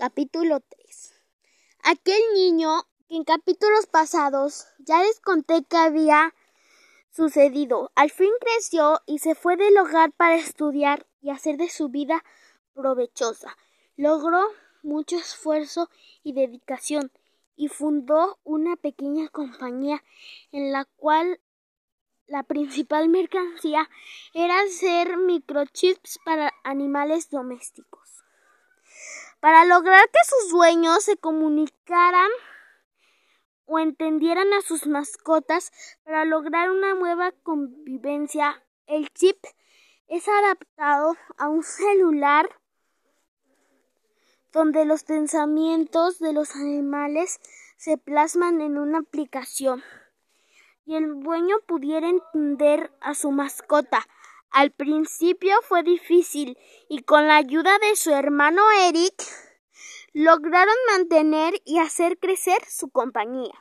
Capítulo 3 Aquel niño que en capítulos pasados ya les conté que había sucedido, al fin creció y se fue del hogar para estudiar y hacer de su vida provechosa. Logró mucho esfuerzo y dedicación y fundó una pequeña compañía en la cual la principal mercancía era hacer microchips para animales domésticos para lograr que sus dueños se comunicaran o entendieran a sus mascotas para lograr una nueva convivencia. El chip es adaptado a un celular donde los pensamientos de los animales se plasman en una aplicación y el dueño pudiera entender a su mascota. Al principio fue difícil y con la ayuda de su hermano Eric lograron mantener y hacer crecer su compañía.